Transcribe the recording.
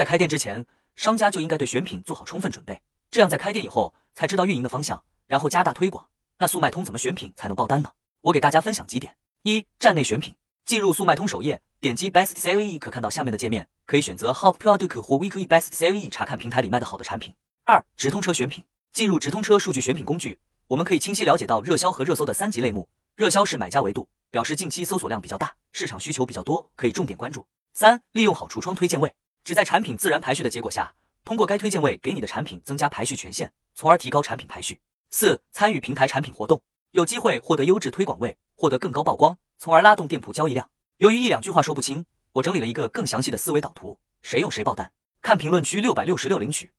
在开店之前，商家就应该对选品做好充分准备，这样在开店以后才知道运营的方向，然后加大推广。那速卖通怎么选品才能爆单呢？我给大家分享几点：一、站内选品。进入速卖通首页，点击 Best Seller，可看到下面的界面，可以选择 Hot Product 或 Weekly Best Seller 查看平台里卖的好的产品。二、直通车选品。进入直通车数据选品工具，我们可以清晰了解到热销和热搜的三级类目。热销是买家维度，表示近期搜索量比较大，市场需求比较多，可以重点关注。三、利用好橱窗推荐位，只在产品自然排序的结果下，通过该推荐位给你的产品增加排序权限，从而提高产品排序。四、参与平台产品活动，有机会获得优质推广位，获得更高曝光，从而拉动店铺交易量。由于一两句话说不清，我整理了一个更详细的思维导图，谁用谁爆单。看评论区六百六十六领取。